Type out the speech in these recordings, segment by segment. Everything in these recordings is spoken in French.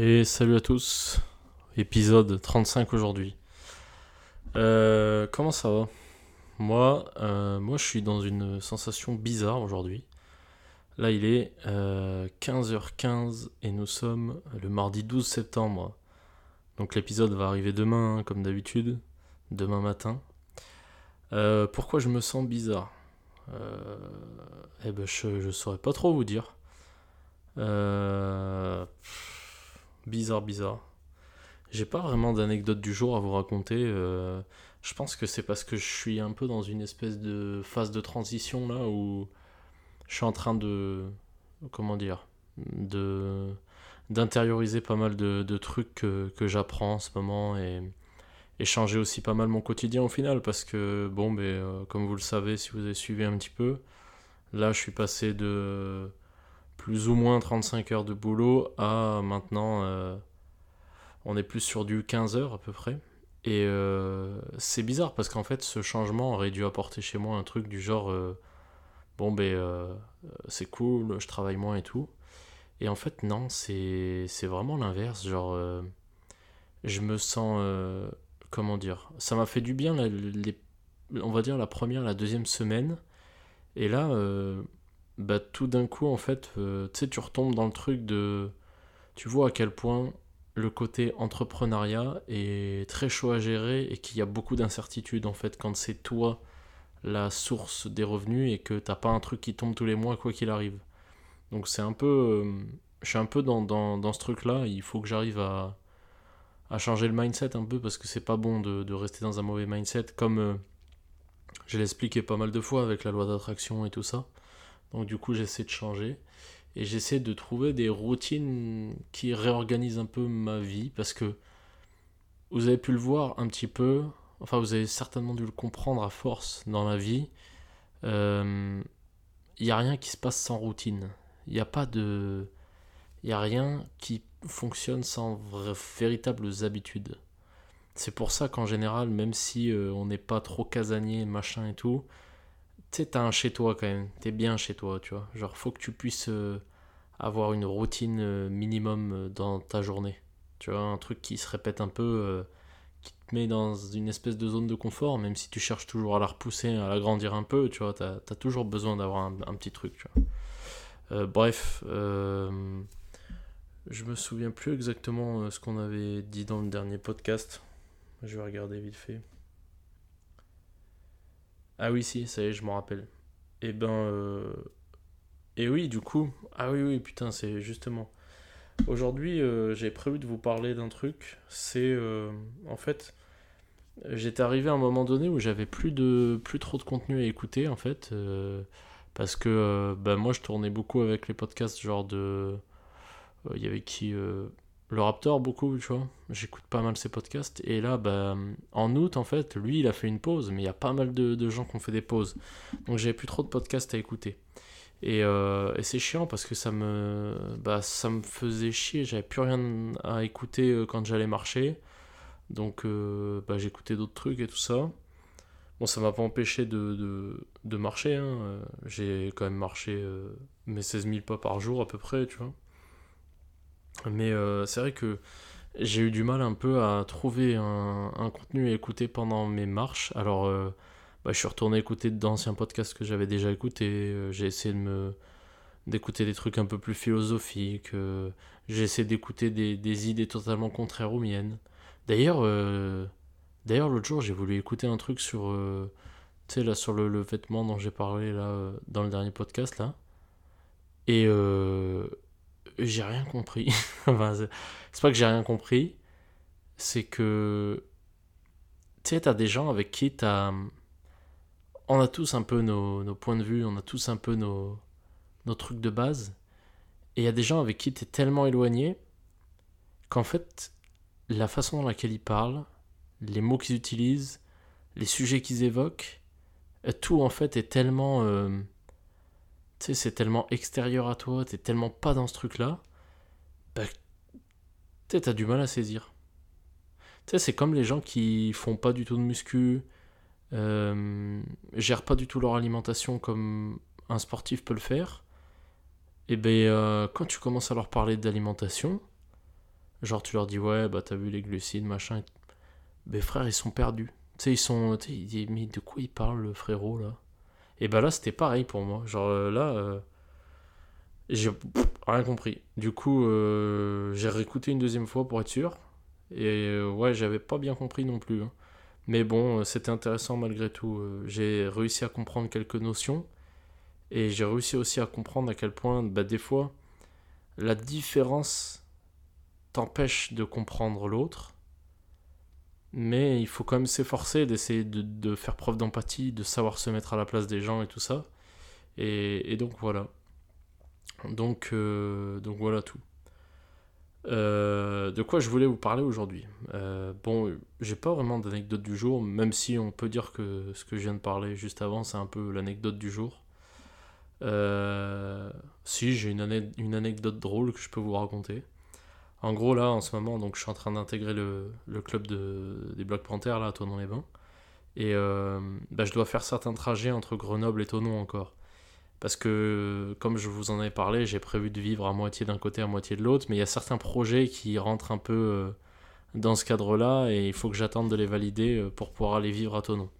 Et salut à tous, épisode 35 aujourd'hui. Euh, comment ça va? Moi, euh, moi, je suis dans une sensation bizarre aujourd'hui. Là, il est 15h15 euh, et nous sommes le mardi 12 septembre. Donc l'épisode va arriver demain, hein, comme d'habitude, demain matin. pourquoi je me sens bizarre? Eh ben, je, ne saurais pas trop vous dire. Bizarre, bizarre. J'ai pas vraiment d'anecdote du jour à vous raconter. Euh, je pense que c'est parce que je suis un peu dans une espèce de phase de transition là où je suis en train de. Comment dire de d'intérioriser pas mal de, trucs que, j'apprends en ce moment et, changer aussi pas mal mon quotidien au final parce que bon ben euh, comme vous le savez si vous avez suivi un petit peu là je suis passé de plus ou moins 35 heures de boulot à maintenant, euh, on est plus sur du 15 heures à peu près. Et euh, c'est bizarre parce qu'en fait, ce changement aurait dû apporter chez moi un truc du genre euh, bon, ben c'est cool, je travaille moins et tout. Et en fait, non, c'est vraiment l'inverse. Genre, je me sens. comment dire Ça m'a fait du bien, on va dire, la première, la deuxième semaine. Et là, bah, tout d'un coup, en fait, euh, tu sais, tu retombes dans le truc de. Tu vois à quel point le côté entrepreneuriat est très chaud à gérer et qu'il y a beaucoup d'incertitudes, en fait, quand c'est toi la source des revenus et que t'as pas un truc qui tombe tous les mois, quoi qu'il arrive. Donc, c'est un peu. Euh, je suis un peu dans, dans, dans ce truc-là. Il faut que j'arrive à, à changer le mindset un peu parce que c'est pas bon de, de, rester dans un mauvais mindset, comme euh, je l'ai expliqué pas mal de fois avec la loi d'attraction et tout ça. Donc du coup, j'essaie de changer. Et j'essaie de trouver des routines qui réorganisent un peu ma vie. Parce que vous avez pu le voir un petit peu. Enfin, vous avez certainement dû le comprendre à force dans la vie. Il euh, n'y a rien qui se passe sans routine. Il n'y a pas de... Il n'y a rien qui fonctionne sans véritables habitudes. C'est pour ça qu'en général, même si euh, on n'est pas trop casanier, machin et tout, tu sais, t'as un chez toi quand même. T'es bien chez toi, tu vois. Genre, faut que tu puisses euh, avoir une routine euh, minimum euh, dans ta journée. Tu vois, un truc qui se répète un peu, qui te met dans une espèce de zone de confort, même si tu cherches toujours à la repousser, à l'agrandir un peu, tu vois. T'as as toujours besoin d'avoir un, un, petit truc, tu vois. bref, je me souviens plus exactement ce qu'on avait dit dans le dernier podcast. Je vais regarder vite fait. Ah oui, si, ça y est, je m'en rappelle. Et eh ben. Euh... Et oui, du coup. Ah oui, oui, putain, c'est justement. Aujourd'hui, euh, j'ai prévu de vous parler d'un truc. C'est. Euh, en fait. J'étais arrivé à un moment donné où j'avais plus de plus trop de contenu à écouter en fait euh, parce que bah, moi je tournais beaucoup avec les podcasts genre de il y avait qui le Raptor beaucoup, tu vois. J'écoute pas mal ses podcasts. Et là, bah, en août, en fait, lui, il a fait une pause. Mais il y a pas mal de, gens qui ont fait des pauses. Donc j'avais plus trop de podcasts à écouter. Euh, et, c'est chiant parce que ça me, bah, ça me faisait chier. J'avais plus rien à écouter euh, quand j'allais marcher. Donc euh, bah, j'écoutais d'autres trucs et tout ça. Bon, ça m'a pas empêché de, marcher. Hein. J'ai quand même marché mes 16 000 pas par jour à peu près, tu vois. Mais euh, c'est vrai que j'ai eu du mal un peu à trouver un, contenu à écouter pendant mes marches. Alors, euh, bah, je suis retourné écouter d'anciens podcasts que j'avais déjà écoutés. Euh, j'ai essayé de me d'écouter des trucs un peu plus philosophiques. j'ai essayé d'écouter des, idées totalement contraires aux miennes. D'ailleurs, d'ailleurs l'autre jour, j'ai voulu écouter un truc sur, là, sur le, le, vêtement dont j'ai parlé là, dans le dernier podcast. là. Et j'ai rien compris. c'est pas que j'ai rien compris, c'est que tu sais, t'as des gens avec qui t'as. On a tous un peu nos, points de vue, on a tous un peu nos, nos trucs de base. Et il y a des gens avec qui t'es tellement éloigné qu'en fait, la façon dans laquelle ils parlent, les mots qu'ils utilisent, les sujets qu'ils évoquent, tout en fait est tellement. Euh, tu sais, c'est tellement extérieur à toi, t'es tellement pas dans ce truc-là, bah, t'as du mal à saisir. Tu sais, c'est comme les gens qui font pas du tout de muscu, euh, gèrent pas du tout leur alimentation comme un sportif peut le faire. Et ben, euh, quand tu commences à leur parler d'alimentation, Genre, tu leur dis, ouais, bah t'as vu les glucides, machin. Mais frère, ils sont perdus. Tu sais, ils sont. Mais de quoi il parle, le frérot, là? Et bah là, c'était pareil pour moi. Genre, euh, là, euh, j'ai rien compris. Du coup, euh, j'ai réécouté une deuxième fois pour être sûr. Et ouais, j'avais pas bien compris non plus. hein. Mais bon, c'était intéressant malgré tout. J'ai réussi à comprendre quelques notions. Et j'ai réussi aussi à comprendre à quel point, bah, des fois, la différence t'empêche de comprendre l'autre, mais il faut quand même s'efforcer d'essayer de, faire preuve d'empathie, de savoir se mettre à la place des gens et tout ça. Et, donc voilà. Donc, euh, donc voilà tout. Euh, de quoi je voulais vous parler aujourd'hui Euh, Bon, j'ai pas vraiment d'anecdote du jour, même si on peut dire que ce que je viens de parler juste avant, c'est un peu l'anecdote du jour. Euh, si, j'ai une anecdote drôle que je peux vous raconter. En gros, là, en ce moment, donc, je suis en train d'intégrer le, club de, des Black Panthers, là, à Tonon-les-Bains. Et euh, bah, je dois faire certains trajets entre Grenoble et Tonon encore. Parce que, comme je vous en avais parlé, j'ai prévu de vivre à moitié d'un côté, à moitié de l'autre. Mais il y a certains projets qui rentrent un peu euh, dans ce cadre-là et il faut que j'attende de les valider euh, pour pouvoir aller vivre à Tonon.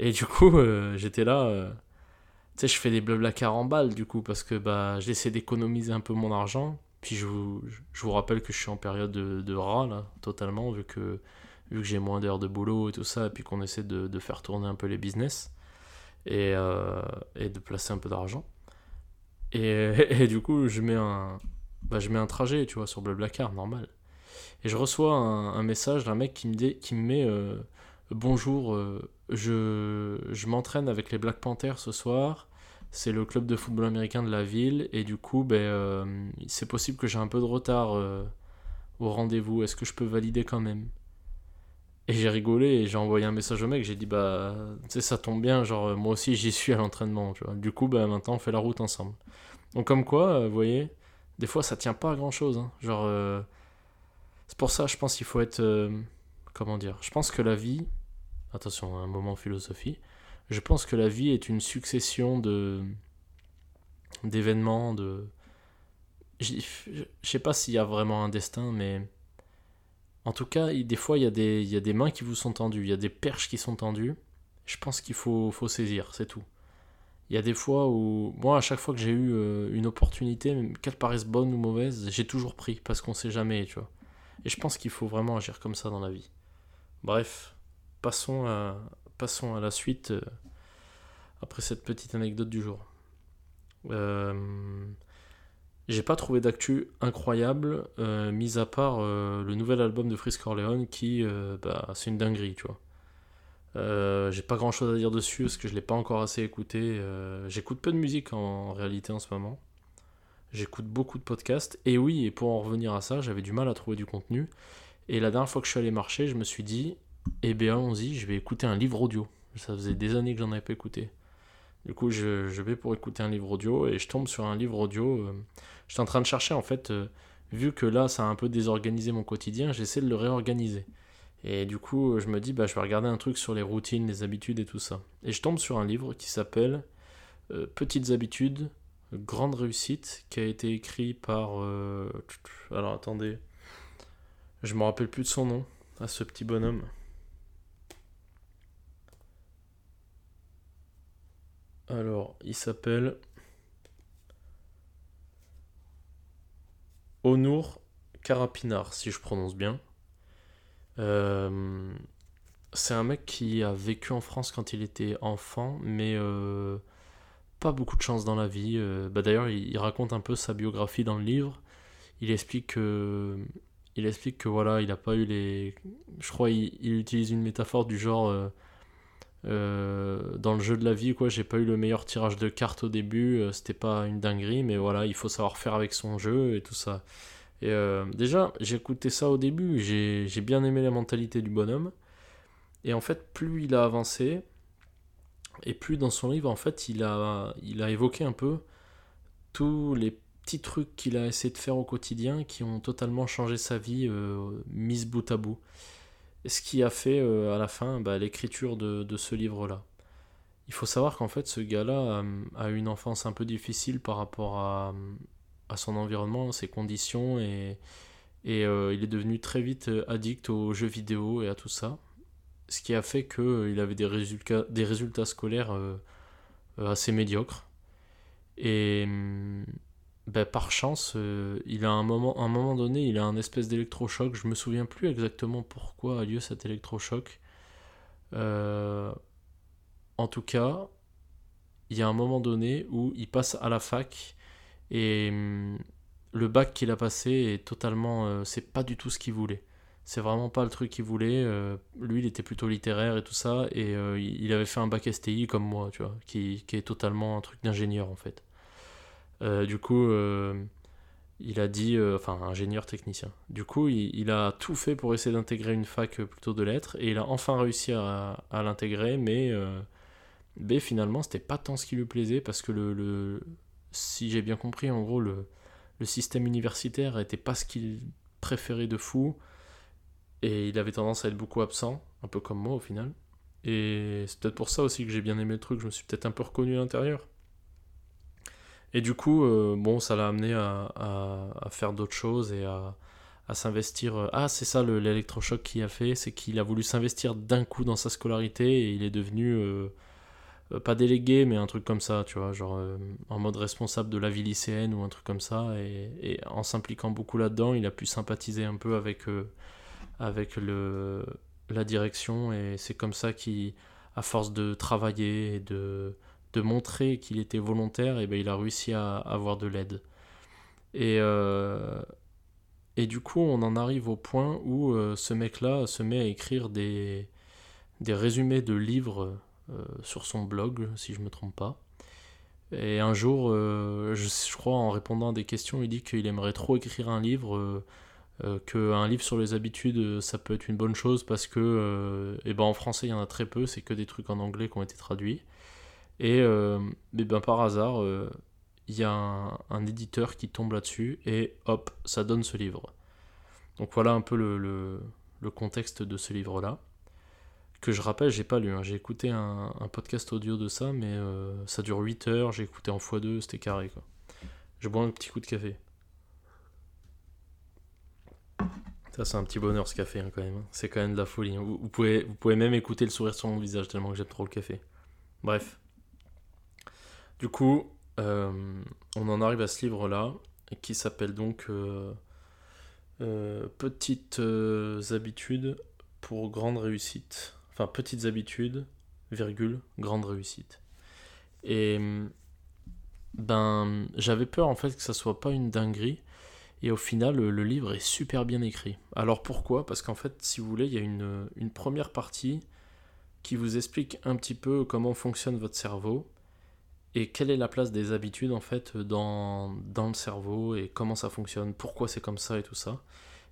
Et du coup, j'étais là. tu sais, je fais des blablacar en balles du coup, parce que bah, j'essaie d'économiser un peu mon argent. Puis je vous, je vous rappelle que je suis en période de, de ras, là, totalement, vu que, vu que j'ai moins d'heures de boulot et tout ça, et puis qu'on essaie de, de faire tourner un peu les business et, euh, et de placer un peu d'argent. Et, du coup, je mets un, bah, je mets un trajet, tu vois, sur Blablacar, normal. Et je reçois un, message d'un mec qui me, qui me met euh, Bonjour, euh, je, je m'entraîne avec les Black Panthers ce soir. C'est le club de football américain de la ville. Et du coup, ben, euh, c'est possible que j'ai un peu de retard euh, au rendez-vous. Est-ce que je peux valider quand même? Et j'ai rigolé et j'ai envoyé un message au mec. J'ai dit, bah, tu sais, ça tombe bien. Genre, euh, moi aussi, j'y suis à l'entraînement. Tu. Du coup, bah, maintenant, on fait la route ensemble. Donc, comme quoi, vous voyez, des fois, ça tient pas à grand chose. Genre, c'est pour ça, je pense qu'il faut être. comment dire? Je pense que la vie. Attention, un moment philosophie. Je pense que la vie est une succession de d'événements, de. Je sais pas s'il y a vraiment un destin, mais en tout cas, des fois, il y, a des, il y a des mains qui vous sont tendues, il y a des perches qui sont tendues. Je pense qu'il faut, faut saisir, c'est tout. Il y a des fois où, moi, à chaque fois que j'ai eu euh, une opportunité, qu'elle paraisse bonne ou mauvaise, j'ai toujours pris parce qu'on sait jamais, tu vois. Et je pense qu'il faut vraiment agir comme ça dans la vie. Bref, passons à, passons à la suite euh, après cette petite anecdote du jour. Euh, j'ai pas trouvé d'actu incroyable, euh, mis à part le nouvel album de Frisk Corleone qui, bah, c'est une dinguerie, tu vois. J'ai pas grand chose à dire dessus parce que je l'ai pas encore assez écouté. J'écoute peu de musique en, en réalité en ce moment. J'écoute beaucoup de podcasts. Et oui, et pour en revenir à ça, j'avais du mal à trouver du contenu. Et la dernière fois que je suis allé marcher, je me suis dit, eh bien, allons-y, je vais écouter un livre audio. Ça faisait des années que j'en avais pas écouté. Du coup, je, vais pour écouter un livre audio et je tombe sur un livre audio. euh, J'étais en train de chercher, en fait, euh, vu que là, ça a un peu désorganisé mon quotidien, j'essaie de le réorganiser. Et du coup, je me dis, bah, je vais regarder un truc sur les routines, les habitudes et tout ça. Et je tombe sur un livre qui s'appelle euh, Petites habitudes, grande réussite, qui a été écrit par. Alors attendez, je me rappelle plus de son nom, à ce petit bonhomme. Alors, il s'appelle Onur Karapinar, si je prononce bien. Euh, c'est un mec qui a vécu en France quand il était enfant, mais euh, pas beaucoup de chance dans la vie. Euh, bah D'ailleurs, il, raconte un peu sa biographie dans le livre. Il explique que, il explique que voilà, il a pas eu les. Je crois il, il utilise une métaphore du genre euh, dans le jeu de la vie, quoi. J'ai pas eu le meilleur tirage de cartes au début, euh, c'était pas une dinguerie, mais voilà, il faut savoir faire avec son jeu et tout ça. Et euh, déjà, j'ai écouté ça au début, j'ai j'ai bien aimé la mentalité du bonhomme. Et en fait, plus il a avancé, et plus dans son livre, en fait, il a, il a évoqué un peu tous les petits trucs qu'il a essayé de faire au quotidien qui ont totalement changé sa vie, mise bout à bout. Ce qui a fait euh, à la fin bah, l'écriture de, de ce livre-là. Il faut savoir qu'en fait, ce gars-là euh, a eu une enfance un peu difficile par rapport à, à son environnement, ses conditions et, Et il est devenu très vite addict aux jeux vidéo et à tout ça. Ce qui a fait qu'il avait des résultats, des résultats scolaires assez médiocres. Et ben, par chance, il a un moment, un moment donné, il a un espèce d'électrochoc. Je me souviens plus exactement pourquoi a lieu cet électrochoc. en tout cas, il y a un moment donné où il passe à la fac et hum, le bac qu'il a passé est totalement. Euh, c'est pas du tout ce qu'il voulait. C'est vraiment pas le truc qu'il voulait. Euh, lui, il était plutôt littéraire et tout ça. Et euh, il avait fait un bac STI comme moi, tu vois, qui, qui est totalement un truc d'ingénieur en fait. Du coup, il a dit. enfin, ingénieur technicien. Du coup, il, a tout fait pour essayer d'intégrer une fac plutôt de lettres. Et il a enfin réussi à, l'intégrer, mais B, finalement, c'était pas tant ce qui lui plaisait parce que le, si j'ai bien compris, en gros, le, le système universitaire était pas ce qu'il préférait de fou et il avait tendance à être beaucoup absent, un peu comme moi au final. Et c'est peut-être pour ça aussi que j'ai bien aimé le truc, je me suis peut-être un peu reconnu à l'intérieur. Et du coup, euh, bon, ça l'a amené à, faire d'autres choses et à, s'investir. Ah, c'est ça l'électrochoc qu'il a fait, c'est qu'il a voulu s'investir d'un coup dans sa scolarité et il est devenu euh, euh, pas délégué, mais un truc comme ça, tu vois, genre euh, en mode responsable de la vie lycéenne ou un truc comme ça. Et, en s'impliquant beaucoup là-dedans, il a pu sympathiser un peu avec, euh, avec le, la direction. Et c'est comme ça qu'il, à force de travailler et de, de montrer qu'il était volontaire, et ben, il a réussi à, avoir de l'aide. Et, et du coup, on en arrive au point où ce mec-là se met à écrire des, des résumés de livres euh, sur son blog, si je me trompe pas. Et un jour, euh, je, crois, en répondant à des questions, il dit qu'il aimerait trop écrire un livre, euh, qu'un livre sur les habitudes, ça peut être une bonne chose parce que, et ben en français, il y en a très peu, c'est que des trucs en anglais qui ont été traduits. Et, ben par hasard, il y a un, éditeur qui tombe là-dessus et hop, ça donne ce livre. Donc voilà un peu le contexte de ce livre-là que je rappelle, j'ai pas lu. Hein. J'ai écouté un, podcast audio de ça, mais euh, ça dure 8 heures. J'ai écouté en x2, c'était carré. Quoi. Je bois un petit coup de café. Ça, c'est un petit bonheur ce café hein, quand même. Hein. C'est quand même de la folie. Vous, pouvez, vous pouvez même écouter le sourire sur mon visage tellement que j'aime trop le café. Bref. Du coup, euh, on en arrive à ce livre-là qui s'appelle donc euh, Petites habitudes pour grande réussite petites habitudes, virgule, grande réussite. Et ben, j'avais peur en fait que ça soit pas une dinguerie. Et au final, le, livre est super bien écrit. Alors pourquoi? Parce qu'en fait, si vous voulez, il y a une, première partie qui vous explique un petit peu comment fonctionne votre cerveau et quelle est la place des habitudes en fait dans, dans le cerveau et comment ça fonctionne, pourquoi c'est comme ça et tout ça?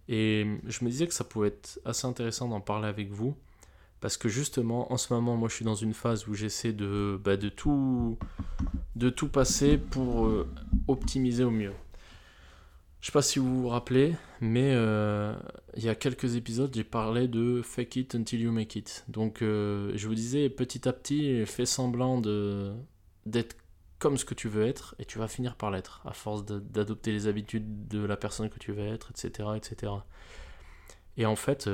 Et je me disais que ça pouvait être assez intéressant d'en parler avec vous parce que justement, en ce moment, moi je suis dans une phase où j'essaie de, bah, de, tout, de tout passer pour euh, optimiser au mieux. Je sais pas si vous vous rappelez, mais euh, il y a quelques épisodes, j'ai parlé de fake it until you make it. Donc euh, je vous disais, petit à petit, fais semblant de, d'être comme ce que tu veux être, et tu vas finir par l'être, à force d'adopter les habitudes de la personne que tu veux être, etc. etc. Et en fait,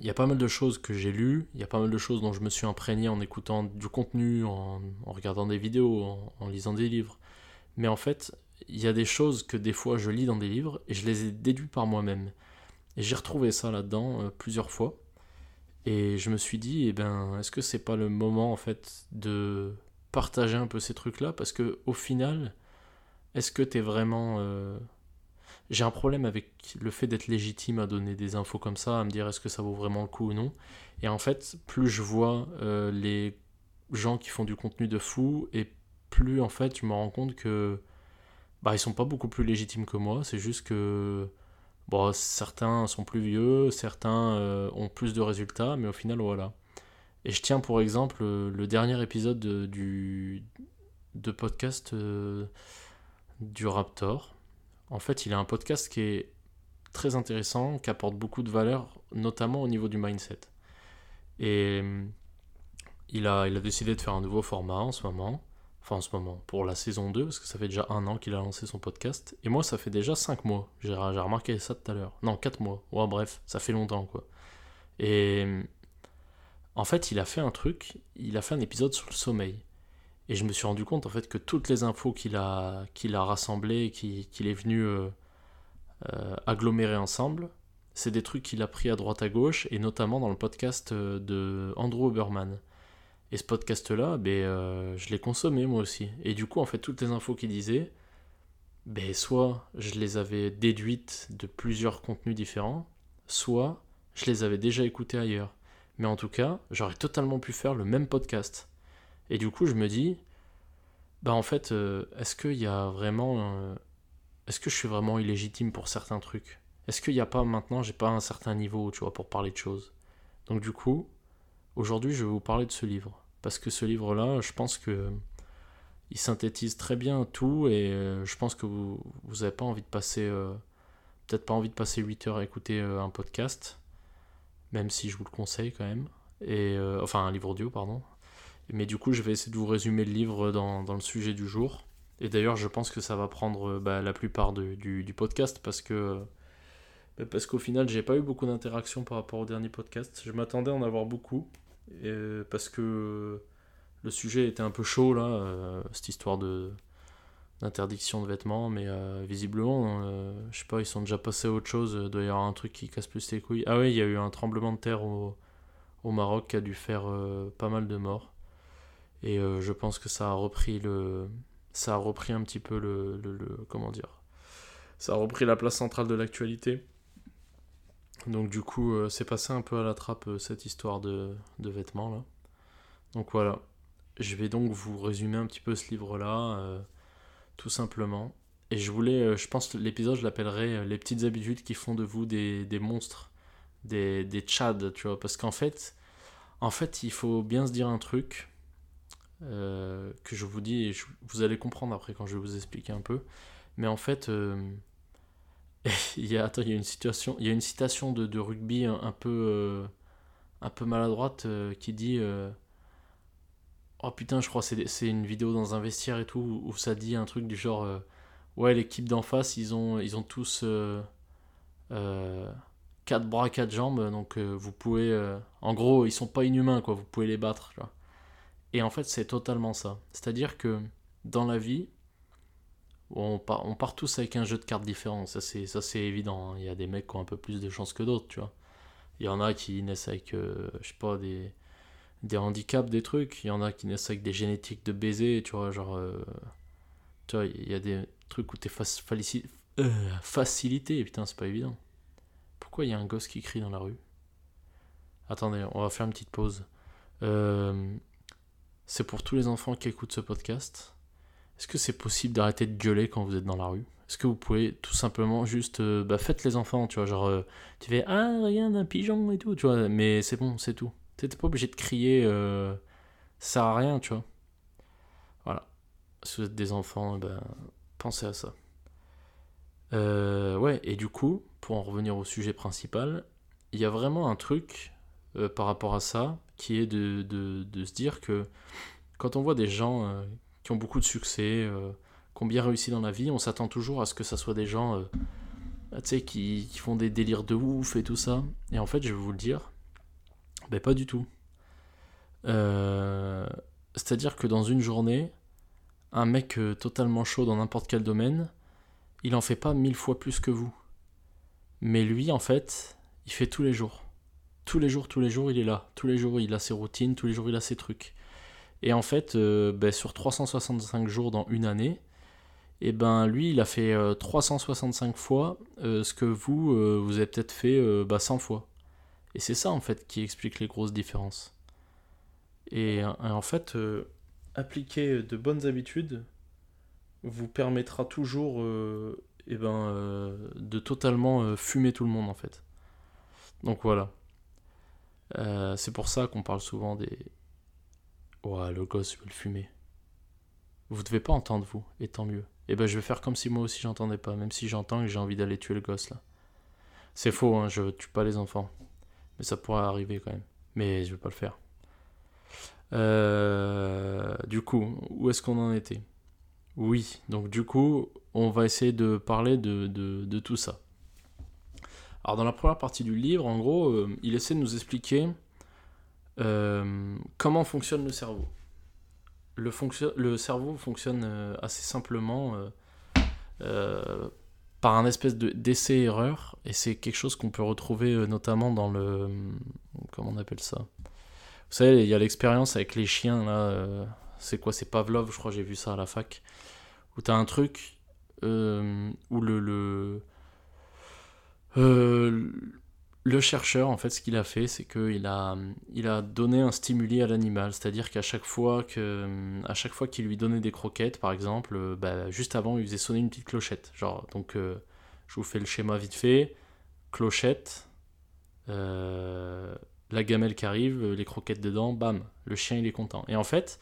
il y a pas mal de choses que j'ai lues, il y a pas mal de choses dont je me suis imprégné en écoutant du contenu, en, regardant des vidéos, en, lisant des livres. Mais en fait, il y a des choses que des fois je lis dans des livres et je les ai déduites par moi-même. Et j'ai retrouvé ça là-dedans euh, plusieurs fois. Et je me suis dit, eh ben, est-ce que c'est pas le moment en fait de partager un peu ces trucs-là Parce que au final, est-ce que tu es vraiment euh, j'ai un problème avec le fait d'être légitime à donner des infos comme ça, à me dire est-ce que ça vaut vraiment le coup ou non. Et en fait, plus je vois euh, les gens qui font du contenu de fou, et plus en fait je me rends compte que bah, ils sont pas beaucoup plus légitimes que moi. C'est juste que bon, certains sont plus vieux, certains euh, ont plus de résultats, mais au final voilà. Et je tiens pour exemple le dernier épisode de, du de podcast euh, du Raptor en fait, il a un podcast qui est très intéressant, qui apporte beaucoup de valeur, notamment au niveau du mindset. Et euh, il a, il a décidé de faire un nouveau format en ce moment. Enfin, en ce moment, pour la saison 2, parce que ça fait déjà un an qu'il a lancé son podcast. Et moi, ça fait déjà 5 mois. J'ai remarqué ça tout à l'heure. Non, 4 mois. Ouais, bref, ça fait longtemps, quoi. Et en fait, il a fait un truc, il a fait un épisode sur le sommeil. Et je me suis rendu compte, en fait, que toutes les infos qu'il a, rassemblées, qu'il est venu euh, euh, agglomérer ensemble, c'est des trucs qu'il a pris à droite à gauche, et notamment dans le podcast euh, de Andrew Oberman. Et ce podcast-là, ben, je l'ai consommé moi aussi. Et du coup, en fait, toutes les infos qu'il disait, ben, soit je les avais déduites de plusieurs contenus différents, soit je les avais déjà écoutées ailleurs. Mais en tout cas, j'aurais totalement pu faire le même podcast. Et du coup, je me dis, bah en fait, euh, est-ce qu'il y a vraiment... est-ce que je suis vraiment illégitime pour certains trucs? Est-ce qu'il n'y a pas maintenant, j'ai pas un certain niveau, tu vois, pour parler de choses? Donc du coup, aujourd'hui, je vais vous parler de ce livre parce que ce livre-là, je pense que il synthétise très bien tout et euh, je pense que vous n'avez pas envie de passer euh, peut-être pas envie de passer 8 heures à écouter euh, un podcast, même si je vous le conseille quand même et enfin un livre audio pardon. Mais du coup, je vais essayer de vous résumer le livre dans, dans le sujet du jour. Et d'ailleurs, je pense que ça va prendre bah, la plupart du, du, podcast parce que euh, parce qu'au final, j'ai pas eu beaucoup d'interactions par rapport au dernier podcast. Je m'attendais à en avoir beaucoup, euh, parce que le sujet était un peu chaud là, euh, cette histoire de d'interdiction de vêtements, mais visiblement, je sais pas, ils sont déjà passés à autre chose. Il doit y avoir un truc qui casse plus les couilles. Ah oui, il y a eu un tremblement de terre au, au Maroc qui a dû faire pas mal de morts. Et je pense que ça a repris le, ça a repris un petit peu le, comment dire, ça a repris la place centrale de l'actualité. Donc du coup, euh, c'est passé un peu à la trappe euh, cette histoire de, vêtements là. Donc voilà, je vais donc vous résumer un petit peu ce livre-là, euh, tout simplement. Et je voulais, je pense l'épisode, je l'appellerai Les petites habitudes qui font de vous des, monstres, des, des tchads, tu vois. Parce qu'en fait, en fait, il faut bien se dire un truc que je vous dis, et vous allez comprendre après quand je vais vous expliquer un peu. Mais en fait il y a, il y a une situation, il y a une citation de, de rugby un, peu, euh, un peu maladroite euh, qui dit euh, Oh putain, je crois que c'est une vidéo dans un vestiaire et tout où ça dit un truc du genre Ouais, l'équipe d'en face, ils ont, tous 4 bras, 4 jambes, donc vous pouvez. en gros, ils sont pas inhumains, quoi, vous pouvez les battre. Et en fait, c'est totalement ça. C'est-à-dire que dans la vie, on part, on part tous avec un jeu de cartes différent, ça c'est, évident. Hein. Il y a des mecs qui ont un peu plus de chance que d'autres, tu vois. Il y en a qui naissent avec, euh, je sais pas, des, des handicaps, des trucs. Il y en a qui naissent avec des génétiques de baiser, tu vois, genre. Euh, tu vois, il y a des trucs où t'es euh, facilité, putain, c'est pas évident. Pourquoi il y a un gosse qui crie dans la rue? Attendez, on va faire une petite pause. c'est pour tous les enfants qui écoutent ce podcast. Est-ce que c'est possible d'arrêter de gueuler quand vous êtes dans la rue? Est-ce que vous pouvez tout simplement juste. Euh, bah, faites les enfants, tu vois, genre. Euh, tu fais Ah, regarde un pigeon et tout, tu vois, mais c'est bon, c'est tout. T'es pas obligé de crier, euh, ça sert à rien, tu vois. Voilà. Si vous êtes des enfants, ben, pensez à ça. ouais, et du coup, pour en revenir au sujet principal, il y a vraiment un truc par rapport à ça qui est de, se dire que quand on voit des gens qui ont beaucoup de succès, euh, qui ont bien réussi dans la vie, on s'attend toujours à ce que ça soit des gens euh, qui, qui, font des délires de ouf et tout ça. Et en fait, je vais vous le dire, ben pas du tout. Euh, c'est-à-dire que dans une journée, un mec totalement chaud dans n'importe quel domaine, il en fait pas mille fois plus que vous. Mais lui, en fait, il fait tous les jours. Tous les jours, tous les jours, il est là. Tous les jours, il a ses routines, tous les jours, il a ses trucs. Et en fait, euh, ben, sur 365 jours dans une année, et eh ben lui, il a fait 365 euh, fois euh, ce que vous, vous avez peut-être fait 100 bah, fois. Et c'est ça en fait qui explique les grosses différences. Et, en fait, appliquer de bonnes habitudes vous permettra toujours et eh ben, de totalement fumer tout le monde en fait. Donc voilà. c'est pour ça qu'on parle souvent des, Ouais, le gosse, vais le fumer. Vous devez pas entendre, vous, et tant mieux. Et eh ben, je vais faire comme si moi aussi j'entendais pas, même si j'entends que j'ai envie d'aller tuer le gosse, là. C'est faux, hein, je tue pas les enfants. Mais ça pourrait arriver quand même. Mais je vais pas le faire. Euh, du coup, où est-ce qu'on en était? Oui, donc du coup, on va essayer de parler de, de, tout ça. Alors dans la première partie du livre, en gros, euh, il essaie de nous expliquer euh, comment fonctionne le cerveau. Le, le cerveau fonctionne assez simplement par un espèce d'essai-erreur, et c'est quelque chose qu'on peut retrouver notamment dans le... Comment on appelle ça? Vous savez, il y a l'expérience avec les chiens, là. Euh, c'est quoi? C'est Pavlov, je crois, j'ai vu ça à la fac. Où t'as un truc euh, où le. le euh, le chercheur, en fait, ce qu'il a fait, c'est qu'il a, il a donné un stimuli à l'animal. C'est-à-dire qu'à chaque fois qu'il lui donnait des croquettes, par exemple, bah, juste avant, il faisait sonner une petite clochette. Genre, donc, je vous fais le schéma vite fait. Clochette, la gamelle qui arrive, euh, les croquettes dedans, bam, le chien il est content. Et en fait,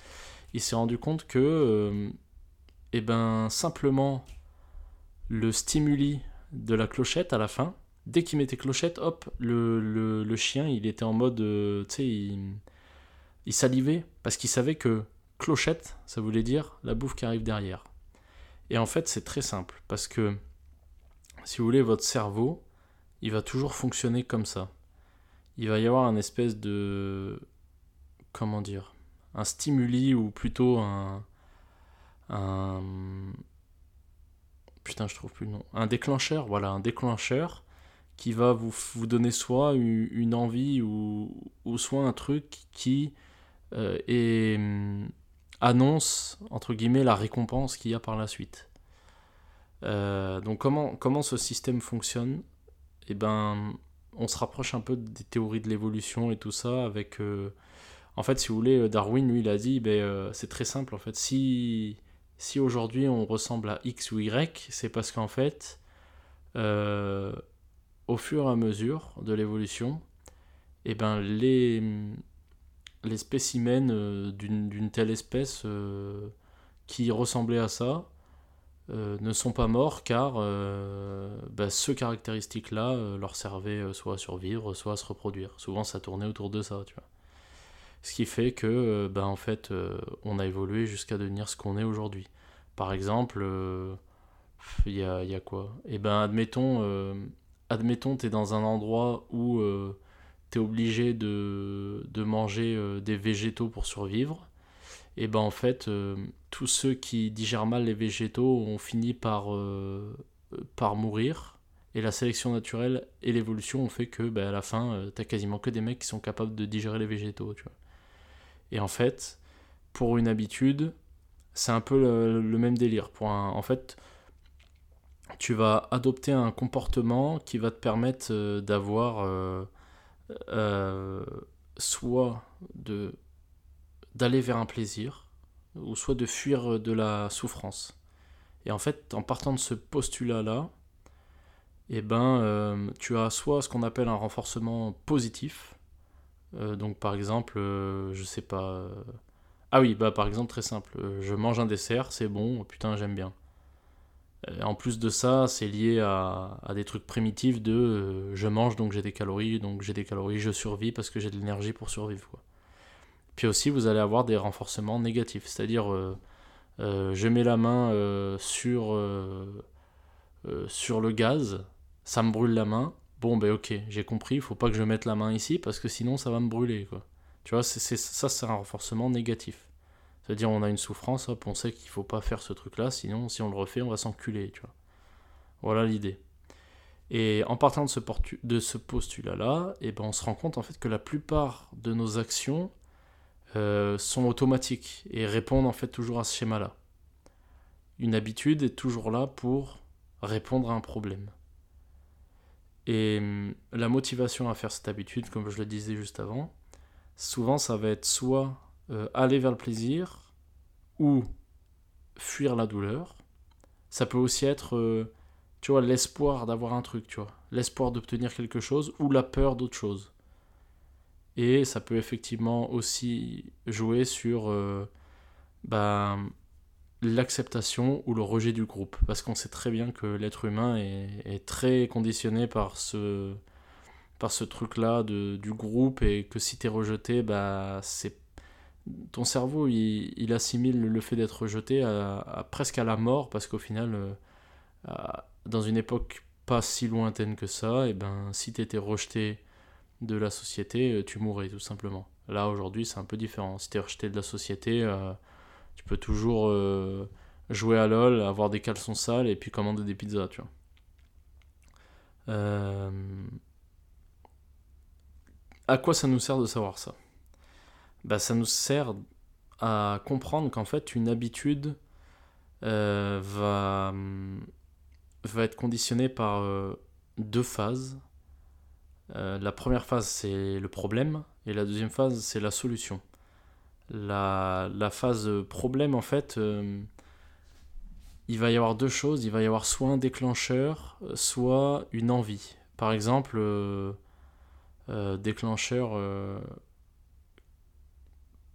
il s'est rendu compte que, euh, eh ben, simplement, le stimuli de la clochette à la fin, dès qu'il mettait clochette, hop, le, chien il était en mode, euh, tu sais, il, il salivait parce qu'il savait que clochette, ça voulait dire la bouffe qui arrive derrière. Et en fait, c'est très simple parce que, si vous voulez, votre cerveau, il va toujours fonctionner comme ça il va y avoir un espèce de. Comment dire Un stimuli ou plutôt un. Un. Putain, je trouve plus le nom. Un déclencheur, voilà, un déclencheur qui va vous, vous donner soit une envie ou, ou soit un truc qui euh, annonce, entre guillemets, la récompense qu'il y a par la suite. Euh, donc comment, comment ce système fonctionne Eh ben, on se rapproche un peu des théories de l'évolution et tout ça avec euh, en fait si vous voulez Darwin lui il a dit ben c'est très simple en fait si si aujourd'hui on ressemble à X ou Y c'est parce qu'en fait au fur et à mesure de l'évolution eh ben les spécimens d'une telle espèce qui ressemblaient à ça euh, ne sont pas morts car euh, bah, ce caractéristique-là euh, leur servait soit à survivre, soit à se reproduire. Souvent, ça tournait autour de ça, tu vois. Ce qui fait que, bah, en fait, on a évolué jusqu'à devenir ce qu'on est aujourd'hui. Par exemple, il y a, y, a, quoi? Eh ben, admettons, admettons, tu es dans un endroit où tu es obligé de, manger des végétaux pour survivre et ben en fait, euh, tous ceux qui digèrent mal les végétaux ont fini par, euh, par mourir. Et la sélection naturelle et l'évolution ont fait que ben, à la fin, tu euh, t'as quasiment que des mecs qui sont capables de digérer les végétaux. Et en fait, pour une habitude, c'est un peu le, même délire. Pour en fait, tu vas adopter un comportement qui va te permettre d'avoir soit de d'aller vers un plaisir, ou soit de fuir de la souffrance. Et en fait, en partant de ce postulat-là, eh ben, euh, tu as soit ce qu'on appelle un renforcement positif. Euh, donc par exemple, euh, je sais pas. Ah oui, bah par exemple très simple. je mange un dessert, c'est bon, putain j'aime bien. En plus de ça, c'est lié à, des trucs primitifs de je mange donc j'ai des calories, donc j'ai des calories, je survis parce que j'ai de l'énergie pour survivre. Puis aussi, vous allez avoir des renforcements négatifs, c'est-à-dire euh, euh, je mets la main euh, sur, sur le gaz, ça me brûle la main. Bon, ben ok, j'ai compris, il faut pas que je mette la main ici parce que sinon ça va me brûler. Quoi. Tu vois, c'est, ça c'est un renforcement négatif. C'est-à-dire on a une souffrance, hop, on sait qu'il faut pas faire ce truc-là, sinon si on le refait, on va s'enculer, tu vois. Voilà l'idée. Et en partant de ce, postulat-là, eh ben on se rend compte en fait que la plupart de nos actions euh, sont automatiques et répondent en fait toujours à ce schéma-là. Une habitude est toujours là pour répondre à un problème. Et hum, la motivation à faire cette habitude, comme je le disais juste avant, souvent ça va être soit euh, aller vers le plaisir ou fuir la douleur. Ça peut aussi être, euh, tu vois, l'espoir d'avoir un truc, tu vois, l'espoir d'obtenir quelque chose ou la peur d'autre chose. Et ça peut effectivement aussi jouer sur bah, l'acceptation ou le rejet du groupe. Parce qu'on sait très bien que l'être humain est, très conditionné par ce, par ce truc-là du groupe et que si tu es rejeté, bah, c'est ton cerveau, il, assimile le fait d'être rejeté presque à la mort, parce qu'au final, euh, dans une époque pas si lointaine que ça, eh ben, si tu rejeté de la société, euh, tu mourrais tout simplement. Là, aujourd'hui, c'est un peu différent. Si tu es rejeté de la société, euh, tu peux toujours jouer à LoL, avoir des caleçons sales et puis commander des pizzas, tu vois. À quoi ça nous sert de savoir ça? Bah, ça nous sert à comprendre qu'en fait une habitude euh, va, va être conditionnée par euh, deux phases. Euh, la première phase c'est le problème et la deuxième phase c'est la solution. La, la, phase problème en fait il va y avoir deux choses, il va y avoir soit un déclencheur, soit une envie. Par exemple, déclencheur,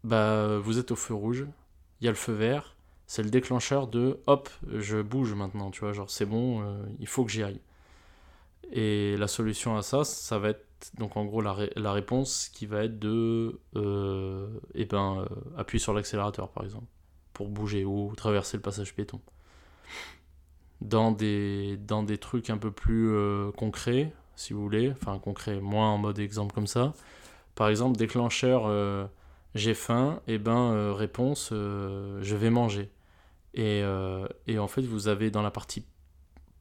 bah, vous êtes au feu rouge, il y a le feu vert, c'est le déclencheur de hop, je bouge maintenant, tu vois, genre c'est bon, euh, il faut que j'y aille. Et la solution à ça, ça va être donc en gros la, réponse qui va être de euh, eh ben, euh, appuyer sur l'accélérateur par exemple, pour bouger ou traverser le passage piéton. Dans des, dans des trucs un peu plus concrets, si vous voulez, enfin concrets, moins en mode exemple comme ça, par exemple déclencheur j'ai faim, et eh ben euh, réponse, euh, je vais manger. Euh, et, en fait, vous avez dans la partie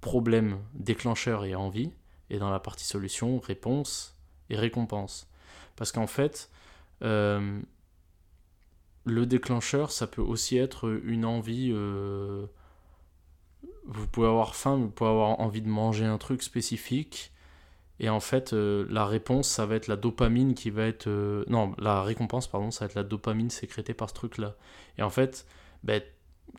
problème, déclencheur et envie, et dans la partie solution, réponse et récompense. Parce qu'en fait, le déclencheur, ça peut aussi être une envie. vous pouvez avoir faim, vous pouvez avoir envie de manger un truc spécifique et en fait, euh, la réponse, ça va être la dopamine qui va être... Euh, non, la récompense, pardon, ça va être la dopamine sécrétée par ce truc-là. Et en fait, ben,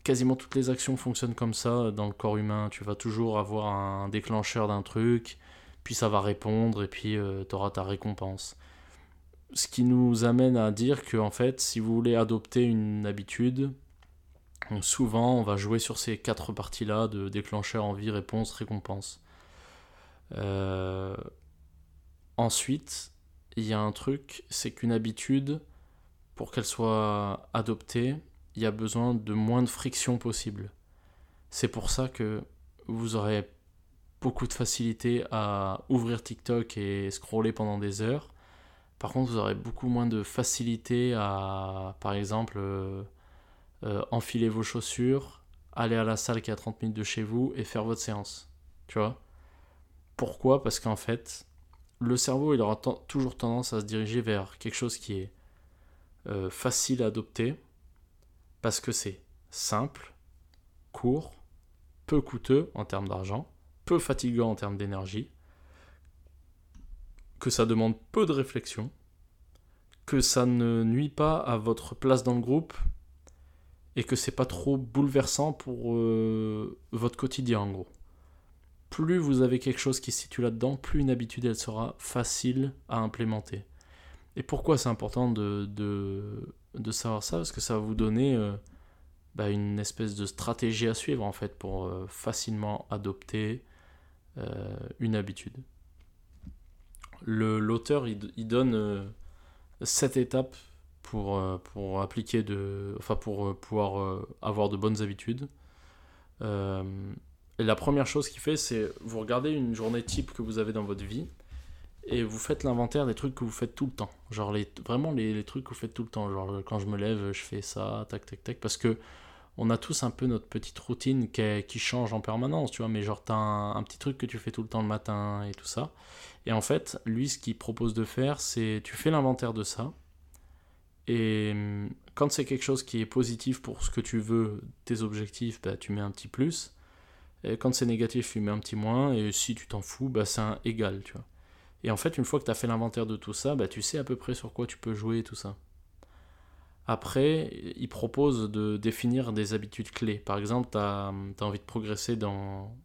quasiment toutes les actions fonctionnent comme ça dans le corps humain. Tu vas toujours avoir un déclencheur d'un truc, puis ça va répondre, et puis euh, tu auras ta récompense. Ce qui nous amène à dire que, en fait, si vous voulez adopter une habitude, souvent on va jouer sur ces quatre parties-là de déclencheur, envie, réponse, récompense. Euh, ensuite, il y a un truc, c'est qu'une habitude, pour qu'elle soit adoptée, il y a besoin de moins de friction possible. C'est pour ça que vous aurez beaucoup de facilité à ouvrir TikTok et scroller pendant des heures. Par contre, vous aurez beaucoup moins de facilité à, par exemple, euh, euh, enfiler vos chaussures, aller à la salle qui est à 30 minutes de chez vous et faire votre séance. Tu vois? Pourquoi? Parce qu'en fait, le cerveau, aura toujours tendance à se diriger vers quelque chose qui est euh, facile à adopter, parce que c'est simple, court, peu coûteux en termes d'argent, peu fatigant en termes d'énergie, que ça demande peu de réflexion, que ça ne nuit pas à votre place dans le groupe et que c'est pas trop bouleversant pour euh, votre quotidien en gros plus vous avez quelque chose qui se situe là-dedans, plus une habitude sera facile à implémenter. Et pourquoi c'est important de, savoir ça? Parce que ça va vous donner euh, bah, une espèce de stratégie à suivre en fait pour euh, facilement adopter euh, une habitude. L'auteur il, donne sept étapes pour, pour appliquer de, enfin pour pouvoir avoir de bonnes habitudes. Et la première chose qu'il fait, c'est vous regardez une journée type que vous avez dans votre vie et vous faites l'inventaire des trucs que vous faites tout le temps. Genre les, vraiment les, trucs que vous faites tout le temps. Genre quand je me lève, je fais ça, tac, tac, tac. Parce que on a tous un peu notre petite routine qui, qui change en permanence, tu vois. Mais genre t'as un, un, petit truc que tu fais tout le temps le matin et tout ça. Et en fait, lui, ce qu'il propose de faire, c'est tu fais l'inventaire de ça. Et hum, quand c'est quelque chose qui est positif pour ce que tu veux, tes objectifs, bah, tu mets un petit plus. Quand c'est négatif, tu mets un petit moins, et si tu t'en fous, bah, c'est un égal, tu vois. Et en fait, une fois que tu as fait l'inventaire de tout ça, bah, tu sais à peu près sur quoi tu peux jouer et tout ça. Après, il propose de définir des habitudes clés. Par exemple, tu as, envie de progresser dans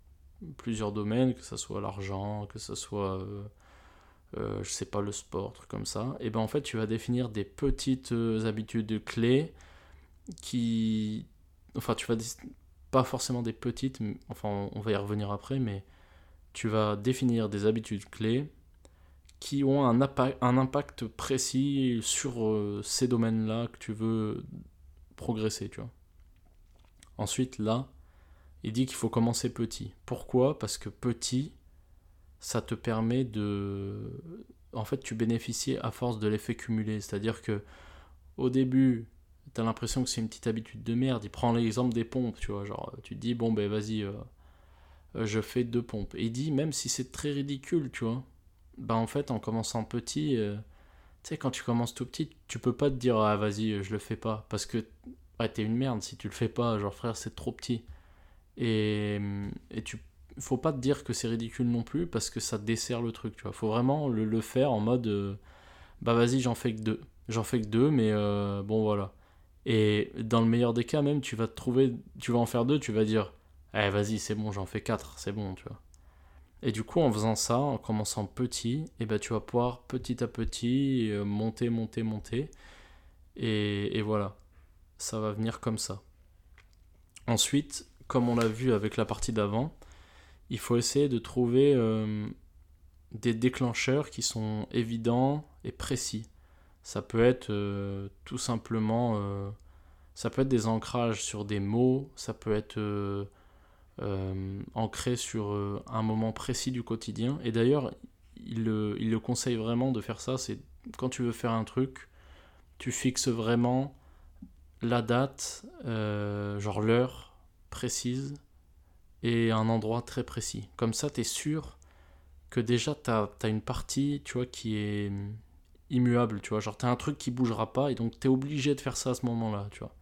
plusieurs domaines, que ce soit l'argent, que ce soit, euh, euh, je sais pas, le sport, truc comme ça. Et ben en fait, tu vas définir des petites euh, habitudes clés qui... Enfin, tu vas pas forcément des petites, enfin on va y revenir après, mais tu vas définir des habitudes clés qui ont un, impact précis sur euh, ces domaines-là que tu veux progresser, tu vois. Ensuite, là, il dit qu'il faut commencer petit. Pourquoi? Parce que petit, ça te permet de... En fait, tu bénéficies à force de l'effet cumulé. C'est-à-dire que au début, tu as l'impression que c'est une petite habitude de merde. Il prend l'exemple des pompes, tu vois. Genre, tu te dis, bon, ben vas-y, euh, euh, je fais deux pompes. Et il dit, même si c'est très ridicule, tu vois, bah en fait, en commençant petit, euh, tu sais, quand tu commences tout petit, tu peux pas te dire, ah vas-y, je le fais pas. Parce que, ouais, t'es une merde si tu le fais pas. Genre, frère, c'est trop petit. Et, et tu faut pas te dire que c'est ridicule non plus parce que ça dessert le truc, tu vois. Faut vraiment le, faire en mode bah vas-y, j'en fais que deux. J'en fais que deux, mais bon voilà. Et dans le meilleur des cas, même, tu vas trouver, tu vas en faire deux, tu vas dire eh vas-y, c'est bon, j'en fais quatre, c'est bon, tu vois. Et du coup, en faisant ça, en commençant petit, et eh ben, tu vas pouvoir petit à petit euh, monter, monter, monter. Et, et voilà, ça va venir comme ça. Ensuite, comme on l'a vu avec la partie d'avant, il faut essayer de trouver euh, des déclencheurs qui sont évidents et précis. Ça peut être euh, tout simplement, euh, ça peut être des ancrages sur des mots, ça peut être ancré sur un moment précis du quotidien. Et d'ailleurs, il, il, le conseille vraiment de faire ça. C'est quand tu veux faire un truc, tu fixes vraiment la date, genre l'heure précise, et un endroit très précis. Comme ça, tu es sûr que déjà, tu as, une partie, tu vois, qui est immuable, tu vois. Genre, tu as un truc qui bougera pas, et donc tu es obligé de faire ça à ce moment-là, tu vois.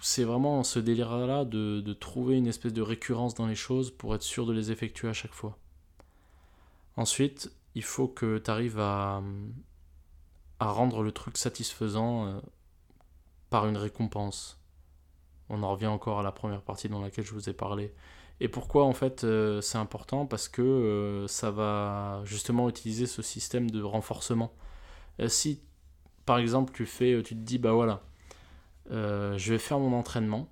C'est vraiment ce délire-là de, de, trouver une espèce de récurrence dans les choses pour être sûr de les effectuer à chaque fois. Ensuite, il faut que tu arrives à, à rendre le truc satisfaisant euh, par une récompense on en revient encore à la première partie dans laquelle je vous ai parlé. Et pourquoi en fait euh, c'est important? Parce que euh, ça va justement utiliser ce système de renforcement. Euh, si par exemple tu fais, tu te dis bah voilà, je vais faire mon entraînement,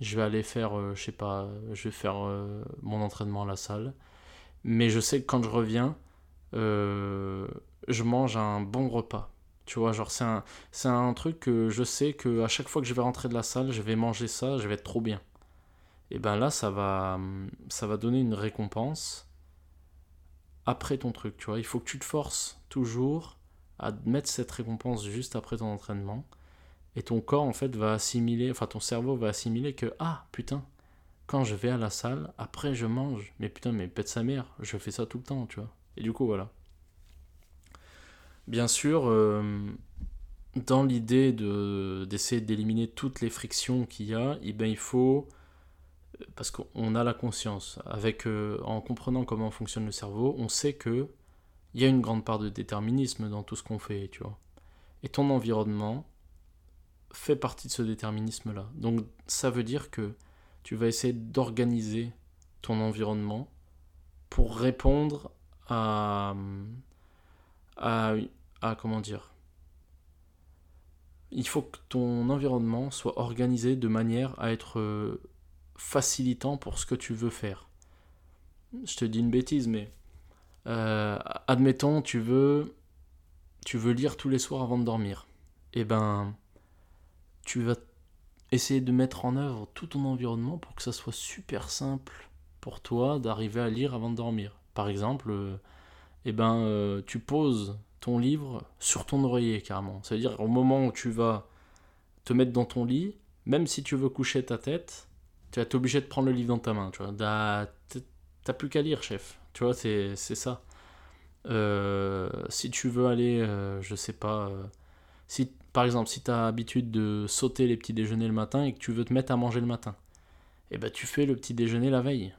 je vais aller faire, je sais pas, je vais faire mon entraînement à la salle, mais je sais que quand je reviens, je mange un bon repas. Tu vois, genre, c'est un, un truc que je sais que à chaque fois que je vais rentrer de la salle, je vais manger ça, je vais être trop bien. Et ben là, ça va, ça va donner une récompense après ton truc, tu vois. Il faut que tu te forces toujours à mettre cette récompense juste après ton entraînement. Et ton corps, en fait, va assimiler, enfin, ton cerveau va assimiler que, ah, putain, quand je vais à la salle, après je mange. Mais putain, mais pète sa mère, je fais ça tout le temps, tu vois. Et du coup, voilà. Bien sûr, euh, dans l'idée de, d'essayer d'éliminer toutes les frictions qu'il y a, eh ben, il faut, parce qu'on a la conscience, avec, euh, en comprenant comment fonctionne le cerveau, on sait que il y a une grande part de déterminisme dans tout ce qu'on fait, tu vois. Et ton environnement fait partie de ce déterminisme-là. Donc ça veut dire que tu vas essayer d'organiser ton environnement pour répondre à, à, comment dire? Il faut que ton environnement soit organisé de manière à être euh, facilitant pour ce que tu veux faire. Je te dis une bêtise, mais euh, admettons, tu veux, tu veux lire tous les soirs avant de dormir. Eh ben, tu vas essayer de mettre en œuvre tout ton environnement pour que ça soit super simple pour toi d'arriver à lire avant de dormir. Par exemple, euh, eh ben, euh, tu poses ton livre sur ton oreiller carrément. C'est-à-dire au moment où tu vas te mettre dans ton lit, même si tu veux coucher ta tête, tu vas être obligé de prendre le livre dans ta main. Tu vois, t'as plus qu'à lire, chef. Tu vois, c'est ça. Euh, si tu veux aller, euh, je sais pas, si par exemple, si tu as l'habitude de sauter les petits déjeuners le matin et que tu veux te mettre à manger le matin, eh ben tu fais le petit déjeuner la veille.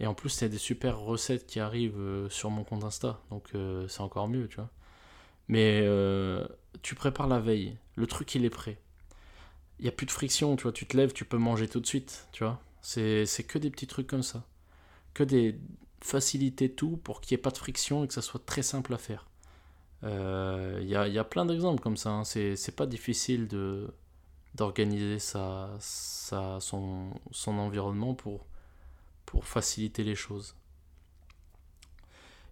Et en plus, a des super recettes qui arrivent euh, sur mon compte Insta, donc euh, c'est encore mieux, tu vois. Mais euh, tu prépares la veille, le truc il est prêt. Il n'y a plus de friction, tu vois, tu te lèves, tu peux manger tout de suite, tu vois. C'est que des petits trucs comme ça. Que des faciliter tout pour qu'il n'y ait pas de friction et que ça soit très simple à faire. Il y, a, y, a, plein d'exemples comme ça, hein. c'est pas difficile d'organiser sa, sa, son, son environnement pour, pour faciliter les choses.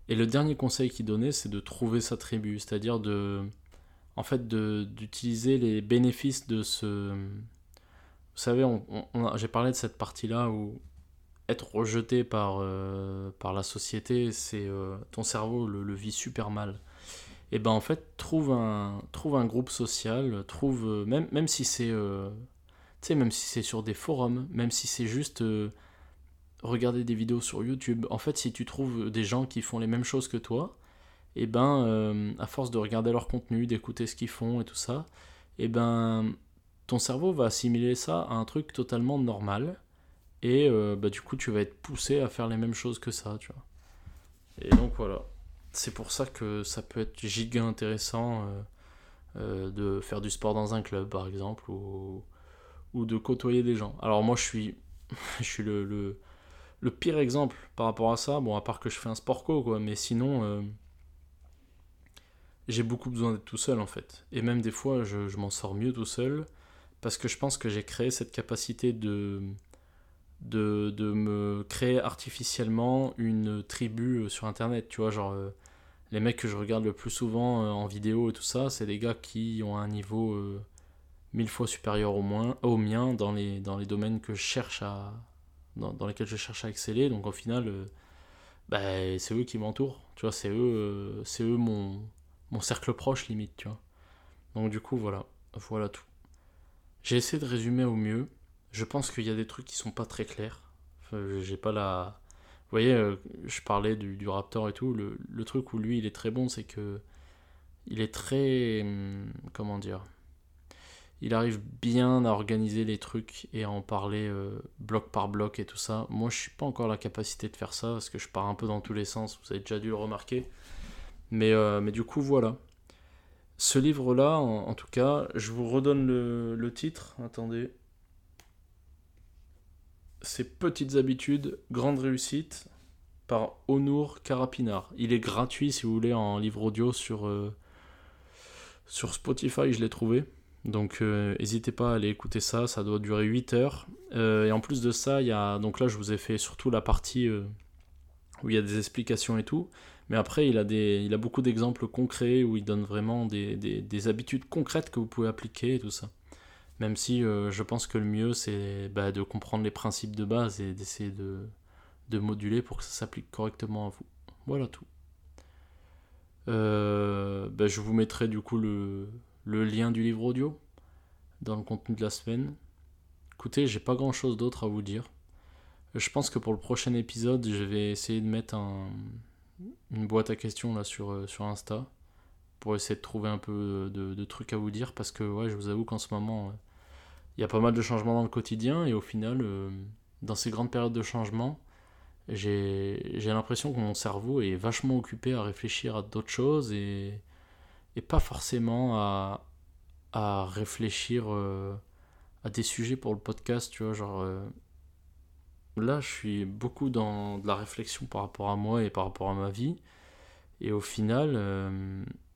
Et le dernier conseil qu'il donnait, c'est de trouver sa tribu, c'est-à-dire de, en fait, d'utiliser les bénéfices de ce. Vous savez, j'ai parlé de cette partie-là où être rejeté par, euh, par la société, c'est euh, ton cerveau le, vit super mal. Et ben en fait, trouve un, trouve un groupe social, trouve euh, même, même si c'est même si c'est sur des forums, même si c'est juste regarder des vidéos sur YouTube. En fait, si tu trouves des gens qui font les mêmes choses que toi, et ben à force de regarder leur contenu, d'écouter ce qu'ils font et tout ça, et ben ton cerveau va assimiler ça à un truc totalement normal et euh, bah, du coup tu vas être poussé à faire les mêmes choses que ça, tu vois. Et donc voilà, c'est pour ça que ça peut être giga intéressant euh, euh, de faire du sport dans un club par exemple ou, ou de côtoyer des gens. Alors moi je suis, je suis le, le, le, pire exemple par rapport à ça, bon à part que je fais un sport co quoi, mais sinon j'ai beaucoup besoin d'être tout seul en fait. Et même des fois je, m'en sors mieux tout seul parce que je pense que j'ai créé cette capacité de de, de, me créer artificiellement une tribu euh, sur internet. Tu vois, genre, euh, les mecs que je regarde le plus souvent euh, en vidéo et tout ça, c'est des gars qui ont un niveau mille fois supérieur au, moins, au mien dans les, dans les domaines que je cherche à. Dans, dans lesquels je cherche à exceller. Donc au final, bah, c'est eux qui m'entourent. Tu vois, c'est eux, c'est eux mon, mon cercle proche limite, tu vois. Donc du coup, voilà. Voilà tout. J'ai essayé de résumer au mieux. Je pense qu'il y a des trucs qui sont pas très clairs. j'ai pas la. Vous voyez, euh, je parlais du, Raptor et tout. Le, truc où lui, il est très bon, c'est que. Il est très. Hum, comment dire Il arrive bien à organiser les trucs et à en parler euh, bloc par bloc et tout ça. Moi, je suis pas encore la capacité de faire ça parce que je pars un peu dans tous les sens. Vous avez déjà dû le remarquer. Mais, euh, mais du coup, voilà. Ce livre-là, en, tout cas, je vous redonne le, titre. Attendez. Ces petites habitudes, grande réussite par Onur Karapinar. Il est gratuit si vous voulez en livre audio sur, euh, sur Spotify, je l'ai trouvé. Donc euh, n'hésitez pas à aller écouter ça, ça doit durer 8 heures. Et en plus de ça, il y a donc là je vous ai fait surtout la partie où il y a des explications et tout. Mais après, il a, des, il a beaucoup d'exemples concrets où il donne vraiment des, des, des habitudes concrètes que vous pouvez appliquer et tout ça. Même si euh, je pense que le mieux, c'est bah, de comprendre les principes de base et d'essayer de, de, moduler pour que ça s'applique correctement à vous. Voilà tout. Euh, bah, je vous mettrai du coup le, le, lien du livre audio dans le contenu de la semaine. Écoutez, j'ai pas grand chose d'autre à vous dire. Je pense que pour le prochain épisode, je vais essayer de mettre un, une boîte à questions là sur, euh, sur Insta pour essayer de trouver un peu de, trucs à vous dire parce que je vous avoue qu'en ce moment, il y a pas mal de changements dans le quotidien et au final, euh, dans ces grandes périodes de changement, j'ai l'impression que mon cerveau est vachement occupé à réfléchir à d'autres choses et, pas forcément à, à réfléchir euh, à des sujets pour le podcast, tu vois. Euh, là, je suis beaucoup dans de la réflexion par rapport à moi et par rapport à ma vie. Et au final,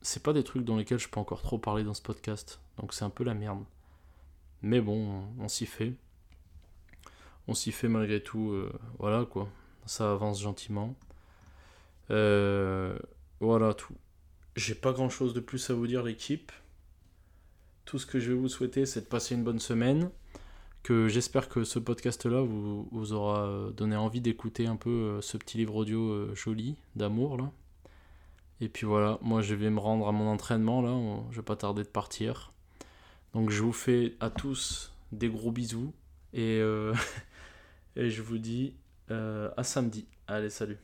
c'est pas des trucs dans lesquels je peux encore trop parler dans ce podcast. Donc c'est un peu la merde. Mais bon, on s'y fait. On s'y fait malgré tout. Euh, voilà quoi. Ça avance gentiment. Euh, voilà tout. J'ai pas grand chose de plus à vous dire, l'équipe. Tout ce que je vais vous souhaiter, c'est de passer une bonne semaine. Que j'espère que ce podcast-là vous, aura donné envie d'écouter un peu euh, ce petit livre audio joli d'amour là. Et puis voilà, moi je vais me rendre à mon entraînement là, je vais pas tarder de partir. Donc je vous fais à tous des gros bisous et, euh, je vous dis euh, à samedi. Allez, salut.